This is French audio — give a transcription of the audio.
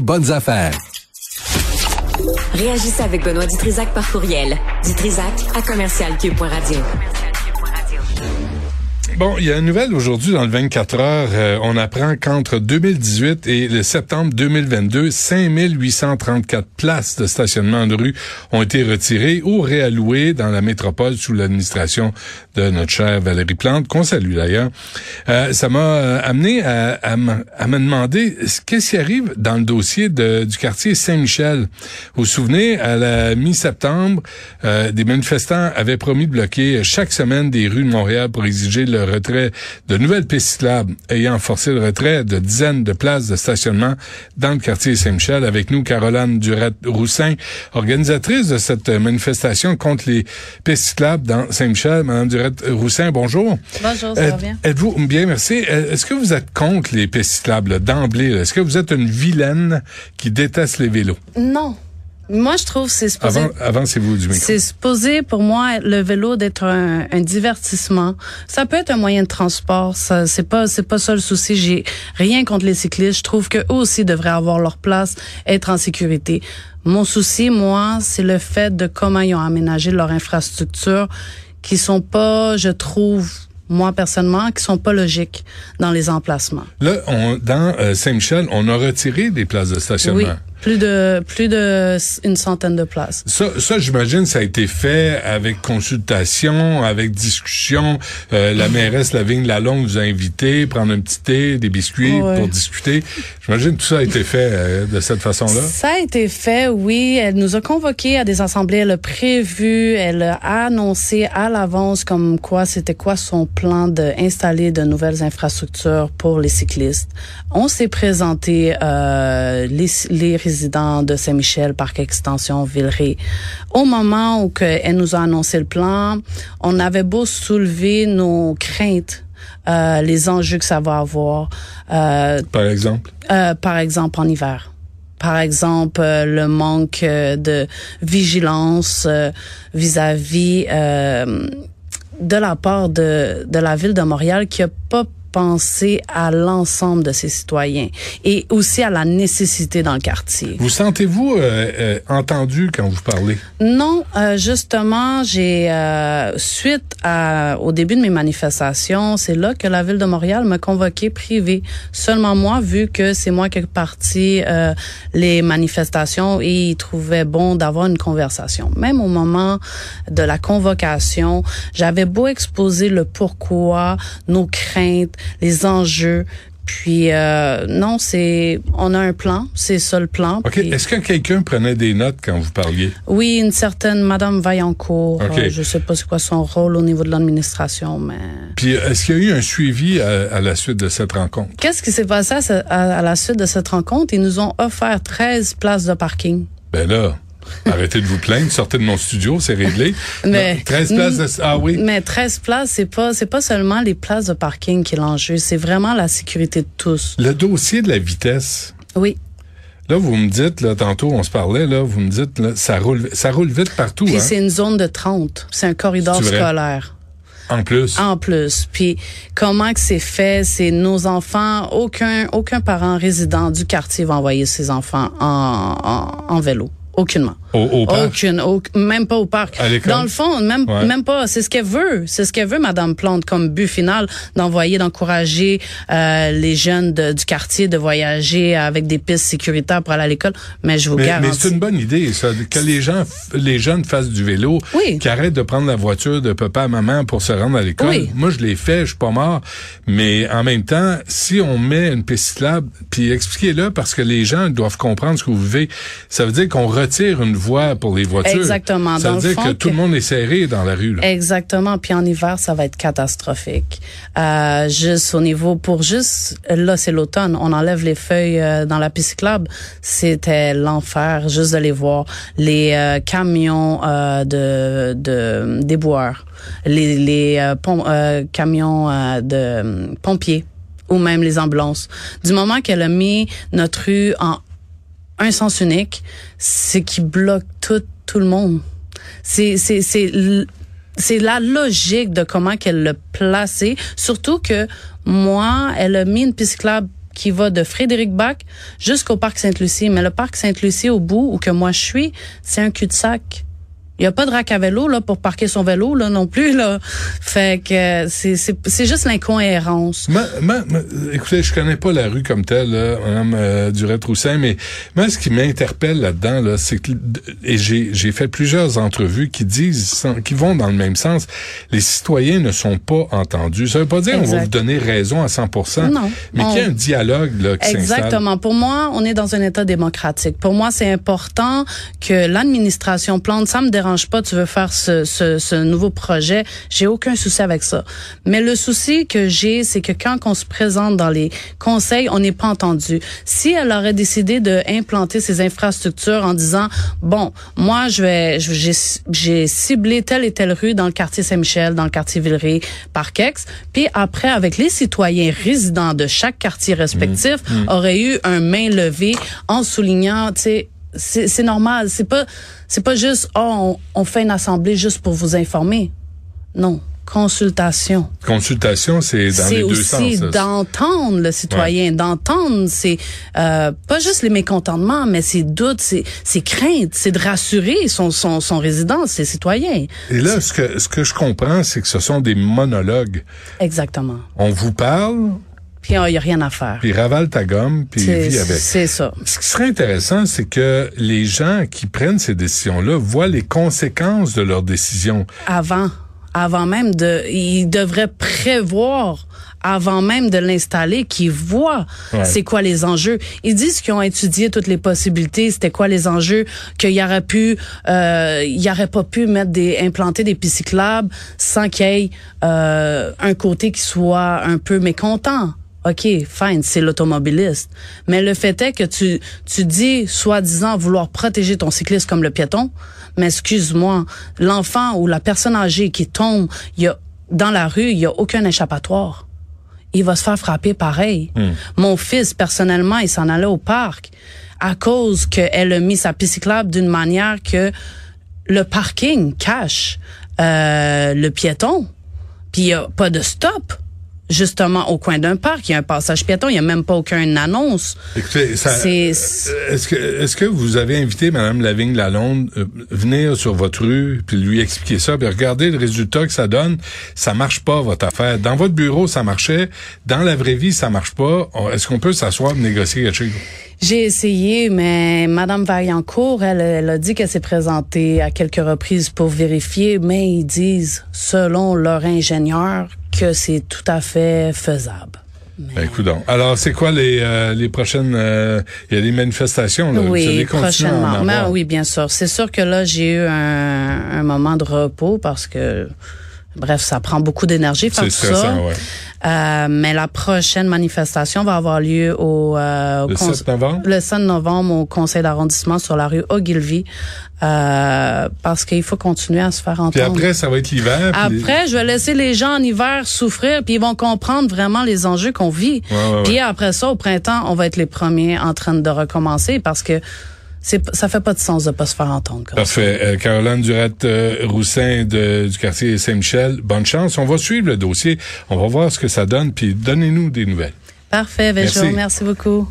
Bonnes affaires. Réagissez avec Benoît Dutrisac par courriel. Dutrisac à commercialcube.radio. Bon, il y a une nouvelle aujourd'hui dans le 24 heures. Euh, on apprend qu'entre 2018 et le septembre 2022, 5834 places de stationnement de rue ont été retirées ou réallouées dans la métropole sous l'administration de notre chère Valérie Plante, qu'on salue d'ailleurs. Euh, ça m'a euh, amené à, à, me demander qu'est-ce qui arrive dans le dossier de, du quartier Saint-Michel. Vous vous souvenez, à la mi-septembre, des manifestants avaient promis de bloquer chaque semaine des rues de Montréal pour exiger le retrait de nouvelles pistes cyclables ayant forcé le retrait de dizaines de places de stationnement dans le quartier Saint-Michel. Avec nous, Caroline Durette-Roussin, organisatrice de cette manifestation contre les pistes cyclables dans Saint-Michel. Madame Durette-Roussin, bonjour. Bonjour, ça va bien? Êtes-vous bien, merci. Est-ce que vous êtes contre les pistes cyclables d'emblée? Est-ce que vous êtes une vilaine qui déteste les vélos? Non. Moi, je trouve c'est supposé. Avant, vous du micro. C'est supposé pour moi le vélo d'être un, un, divertissement. Ça peut être un moyen de transport. Ça, c'est pas, c'est pas ça le souci. J'ai rien contre les cyclistes. Je trouve que eux aussi devraient avoir leur place, être en sécurité. Mon souci, moi, c'est le fait de comment ils ont aménagé leur infrastructure, qui sont pas, je trouve, moi personnellement, qui sont pas logiques dans les emplacements. Là, on, dans euh, Saint-Michel, on a retiré des places de stationnement. Oui. Plus de plus de une centaine de places. Ça, ça j'imagine, ça a été fait avec consultation, avec discussion. Euh, la mairesse Lavigne Lalonde vous a invité, prendre un petit thé, des biscuits pour discuter. J'imagine tout ça a été fait euh, de cette façon-là. Ça a été fait, oui. Elle nous a convoqués à des assemblées. Elle a prévu, elle a annoncé à l'avance comme quoi c'était quoi son plan d'installer de nouvelles infrastructures pour les cyclistes. On s'est présenté euh, les, les de Saint-Michel, Parc Extension, Villeray. Au moment où elle nous a annoncé le plan, on avait beau soulever nos craintes euh, les enjeux que ça va avoir. Euh, par exemple? Euh, par exemple, en hiver. Par exemple, le manque de vigilance vis-à-vis de la part de, de la ville de Montréal qui a pas penser à l'ensemble de ses citoyens et aussi à la nécessité dans le quartier. Vous sentez-vous euh, euh, entendu quand vous parlez? Non, euh, justement, j'ai suite à, au début de mes manifestations, c'est là que la ville de Montréal m'a convoqué privé. Seulement moi, vu que c'est moi qui ai parti les manifestations et ils trouvaient bon d'avoir une conversation. Même au moment de la convocation, j'avais beau exposer le pourquoi, nos craintes, les enjeux. Puis euh, non, c'est on a un plan, c'est ça le plan. Ok. Est-ce que quelqu'un prenait des notes quand vous parliez? Oui, une certaine Madame Vaillancourt. Okay. Euh, je sais pas c'est quoi son rôle au niveau de l'administration, mais. Puis est-ce qu'il y a eu un suivi à, la suite de cette rencontre? Qu'est-ce qui s'est passé à, à, la suite de cette rencontre? Ils nous ont offert 13 places de parking. Ben là. Arrêtez de vous plaindre, sortez de mon studio, c'est réglé. Mais 13 places de ah oui. Mais 13 places, c'est pas c'est pas seulement les places de parking qui est l'enjeu, c'est vraiment la sécurité de tous. Le dossier de la vitesse. Oui. Là, vous me dites, là, tantôt, on se parlait, là, vous me dites, là, ça roule, ça roule vite partout. Puis hein? c'est une zone de 30. C'est un corridor scolaire. En plus. En plus. Puis comment que c'est fait, c'est nos enfants, aucun aucun parent résident du quartier va envoyer ses enfants en, en, en vélo. Aucunement. Aucune, même pas au parc. Dans le fond, même même pas. C'est ce qu'elle veut. C'est ce qu'elle veut, Madame Plante, comme but final, d'envoyer, d'encourager euh, les jeunes du quartier de voyager avec des pistes sécuritaires pour aller à l'école. Mais je vous garantis. Mais c'est une bonne idée, ça, que les gens, les jeunes fassent du vélo, oui. qui arrêtent de prendre la voiture de papa à maman pour se rendre à l'école. Oui. Moi, je l'ai fait, je suis pas mort. Mais en même temps, si on met une piste cyclable, puis expliquez-le parce que les gens doivent comprendre ce que vous vivez. Ça veut dire qu'on retire une voie pour les voitures. Exactement. Ça veut dire que, tout le monde est serré dans la rue. Là. Exactement. Puis en hiver, ça va être catastrophique. Euh, juste au niveau, pour juste, là, c'est l'automne. On enlève les feuilles euh, dans la piste cyclable. C'était l'enfer, juste de les voir. Les euh, camions euh, de, de déboueurs, les, les euh, pom euh, camions de pompiers ou même les ambulances. Du moment qu'elle a mis notre rue en un sens unique, c'est qui bloque tout tout le monde. C'est c'est c'est c'est la logique de comment qu'elle l'a placé, surtout que moi, elle a mis une piste qui va de Frédéric Bach jusqu'au parc Sainte-Lucie. Mais le parc Sainte-Lucie, au bout, où que moi je suis, c'est un cul-de-sac. Il y a pas de rack à vélo là pour parquer son vélo là non plus là. Fait que c'est c'est c'est juste l'incohérence. Écoutez, je connais pas la rue comme telle, là, Madame euh, Durette-Roussin, mais moi, ce qui m'interpelle là-dedans, là, c'est que et j'ai j'ai fait plusieurs entrevues qui disent, qui vont dans le même sens. Les citoyens ne sont pas entendus. Ça veut pas dire qu'on va Exact. vous donner raison à 100%, Non. mais On- qu'il y a un dialogue là qui. Exactement. Pour moi, on est dans un État démocratique. Pour moi, c'est important que l'administration plante. Ça me dérange pas. Tu veux faire ce, ce, ce nouveau projet. J'ai aucun souci avec ça. Mais le souci que j'ai, c'est que quand on se présente dans les conseils, on n'est pas entendu. Si elle aurait décidé de implanter ces infrastructures en disant, bon, moi, je vais, j'ai, ciblé telle et telle rue dans le quartier Saint-Michel, dans le quartier Villeray, Parkex, puis après, avec les citoyens résidents de chaque quartier respectif, aurait eu un main levée en soulignant, tu sais, c'est c'est normal. C'est pas c'est pas juste oh on, on fait une assemblée juste pour vous informer. Non, consultation. Consultation, c'est dans les C'est deux aussi sens. ça. d'entendre le citoyen, d'entendre c'est euh, pas juste les mécontentements, mais ses doutes, ses, ses craintes, c'est de rassurer son son son résident, ses citoyens. Et là, ce que ce que je comprends, c'est que ce sont des monologues. Exactement. On vous parle, Puis il y a rien à faire. puis ravale ta gomme, puis vit avec. c'est ça. Ce qui serait intéressant, c'est que les gens qui prennent ces décisions-là voient les conséquences de leurs décisions. avant, avant même de, ils devraient prévoir avant même de l'installer, qu'ils voient Ouais. c'est quoi les enjeux. Ils disent qu'ils ont étudié toutes les possibilités, c'était quoi les enjeux, qu'il y aurait pu, euh, il y aurait pas pu mettre des, implanter des pistes cyclables sans qu'il y ait euh, un côté qui soit un peu mécontent. OK, fine, c'est l'automobiliste. Mais le fait est que tu, tu dis, soi-disant, vouloir protéger ton cycliste comme le piéton, mais excuse-moi, l'enfant ou la personne âgée qui tombe, il y a, dans la rue, il y a aucun échappatoire. Il va se faire frapper pareil. Mon fils, personnellement, il s'en allait au parc à cause qu'elle a mis sa piste cyclable d'une manière que le parking cache euh, le piéton. Puis il y a pas de stop. Justement, au coin d'un parc, il y a un passage piéton, il y a même pas aucune annonce. Écoutez, ça, euh, est-ce que est-ce que vous avez invité Madame Lavigne Lalonde euh, venir sur votre rue puis lui expliquer ça puis regardez le résultat que ça donne, ça marche pas votre affaire. Dans votre bureau ça marchait, dans la vraie vie ça marche pas. Est-ce qu'on peut s'asseoir négocier quelque chose? J'ai essayé, mais Madame Vaillancourt, elle, elle a dit qu'elle s'est présentée à quelques reprises pour vérifier, mais ils disent, selon leur ingénieur, que c'est tout à fait faisable. Mais- Ben, écoute donc. Alors, c'est quoi les, euh, les prochaines... euh, Il y a des manifestations, là. Oui, prochainement. Mais avoir. oui, bien sûr. C'est sûr que là, j'ai eu un, un moment de repos parce que, bref, ça prend beaucoup d'énergie faire C'est tout ça. ouais. Euh, mais la prochaine manifestation va avoir lieu au, euh, au Le cons- 7 novembre? le 7 novembre au conseil d'arrondissement sur la rue Ogilvy euh, parce qu'il faut continuer à se faire entendre. Puis après, ça va être l'hiver. Après, je vais laisser les gens en hiver souffrir, puis ils vont comprendre vraiment les enjeux qu'on vit. Ouais, ouais, ouais. Puis après ça, au printemps, on va être les premiers en train de recommencer parce que c'est ça fait pas de sens de pas se faire entendre. Comme ça. Parfait. Euh, Caroline Durette-Roussin de, du quartier Saint-Michel, bonne chance. On va suivre le dossier. On va voir ce que ça donne, puis donnez-nous des nouvelles. Parfait, Véjo. Merci. Merci beaucoup.